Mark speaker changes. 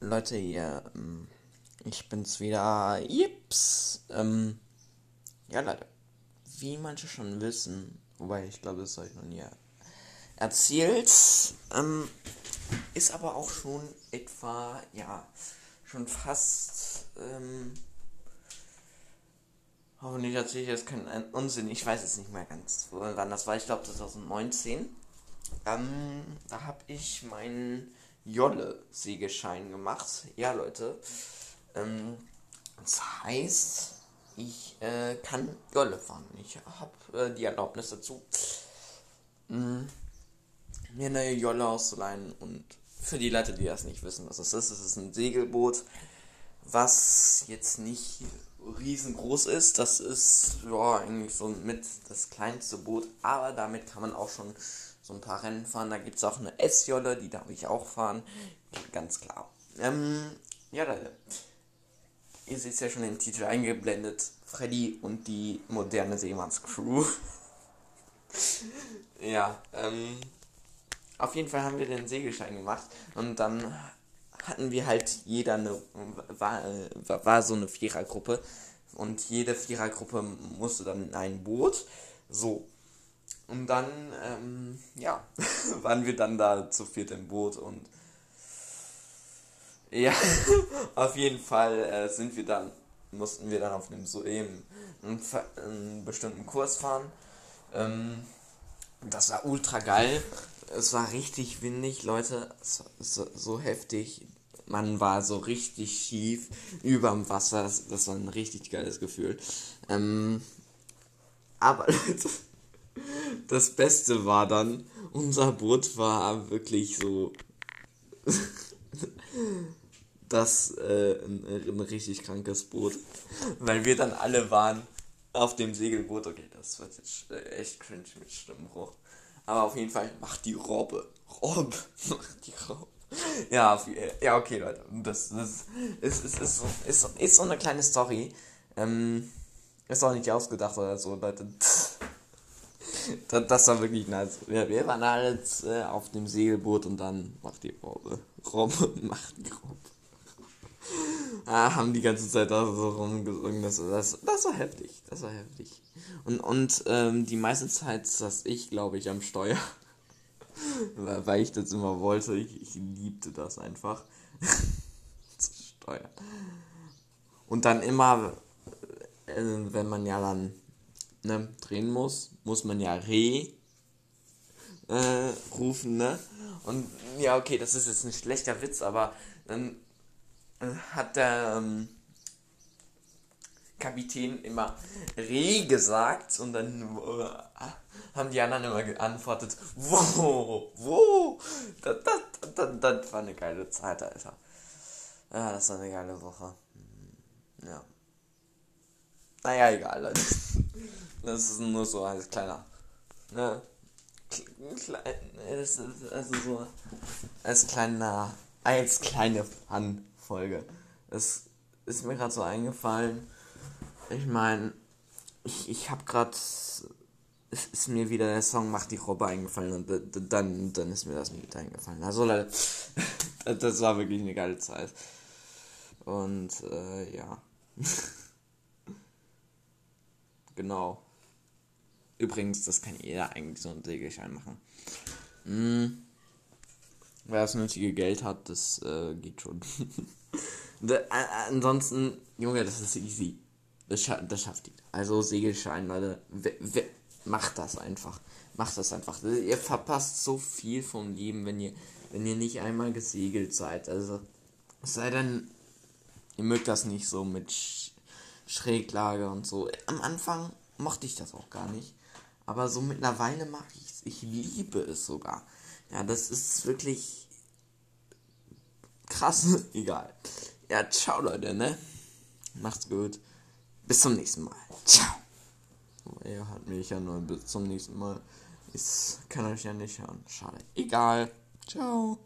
Speaker 1: Leute, ja, ähm, ich bin's wieder. Jips. Ähm, ja, Leute, wie manche schon wissen, wobei ich glaube, das euch noch nie erzählt, ähm, ist aber auch schon etwa, ja, schon fast, ähm, hoffentlich erzähle ich jetzt keinen Unsinn, ich weiß es nicht mehr ganz, wann das war, ich glaube 2019. Ähm, da habe ich meinen Jolle-Siegeschein gemacht. Ja, Leute. Ähm, das heißt, ich äh, kann Jolle fahren. Ich habe äh, die Erlaubnis dazu, mh, mm, mir eine Jolle auszuleihen. Und für die Leute, die das nicht wissen, was es ist, es ist ein Segelboot, was jetzt nicht riesengroß ist. Das ist ja eigentlich so mit das kleinste Boot, aber damit kann man auch schon so ein paar Rennen fahren. Da gibt es auch eine S-Jolle, die darf ich auch fahren. Ganz klar. Ähm, ja, Leute. Ihr seht es ja schon im Titel eingeblendet. Freddy und die moderne Seemannscrew. ja, ähm. Auf jeden Fall haben wir den Segelschein gemacht und dann hatten wir halt jeder eine, war, war so eine Vierergruppe und jede Vierergruppe musste dann in ein Boot. So, und dann, ähm, ja, waren wir dann da zu viert im Boot und ja, auf jeden Fall äh, sind wir dann, mussten wir dann auf einem so eben einen, einen bestimmten Kurs fahren. Ähm, das war ultra geil. Es war richtig windig, Leute. So, so heftig. Man war so richtig schief überm Wasser. Das, das war ein richtig geiles Gefühl. Ähm, aber das Beste war dann, unser Boot war wirklich so. das äh, ein, ein, richtig krankes Boot. Weil wir dann alle waren auf dem Segelboot. Okay, das wird jetzt äh, echt cringe mit Stimmbruch. Aber auf jeden Fall, macht die Robbe. Robbe. Macht die Robbe. Ja, ja, okay, Leute. Das, das ist, ist, ist, so, ist, ist so eine kleine Story. Ähm, ist auch nicht ausgedacht oder so, Leute das, das, war wirklich nice. Wir, wir waren alle äh, auf dem Segelboot und dann macht die Robbe. Robbe macht die Robbe. ah, haben die ganze Zeit da so rumgesungen. Das, das, das war heftig. Das war heftig. Und, und ähm, die meiste Zeit saß ich, glaube ich, am Steuer. Weil ich das immer wollte. Ich, ich liebte das einfach. zu steuern. Und dann immer, äh, wenn man ja dann ne, drehen muss, muss man ja Re äh, rufen, ne? Und ja, okay, das ist jetzt ein schlechter Witz, aber dann äh, hat der ähm, Kapitän immer Re gesagt und dann äh, haben die anderen immer geantwortet, wo, wo? Das, das, das, das war eine geile Zeit, Alter. Ja, das war eine geile Woche. Ja. Naja, egal, Leute. Das ist nur so als kleiner. Ne? Klein, das ist also so als kleiner, als kleine Fun-Folge. Das ist mir gerade so eingefallen. Ich meine, ich, ich habe gerade, ist mir wieder der Song Macht die Robbe eingefallen und dann, dann ist mir das wieder eingefallen. Also Leute, das war wirklich eine geile Zeit. Und äh, ja. genau. Übrigens, das kann jeder eigentlich so einen Segelschein machen. Hm. Wer das nötige Geld hat, das äh, geht schon. ansonsten, Junge, das ist easy. Das, scha das schafft ihr. Also Segelschein, Leute. Macht das einfach. Macht das einfach. Ihr verpasst so viel vom Leben, wenn ihr, wenn ihr nicht einmal gesegelt seid. Also, es sei denn, ihr mögt das nicht so mit Sch Schräglage und so. Am Anfang mochte ich das auch gar nicht. Aber so mittlerweile mache ich es. Ich liebe es sogar. Ja, das ist wirklich krass. Egal. Ja, ciao Leute, ne? Macht's gut. Bis zum nächsten Mal. Ciao. Mich ja nur bis zum nächsten Mal. Ich kann euch ja nicht hören. Schade. Egal. Ciao.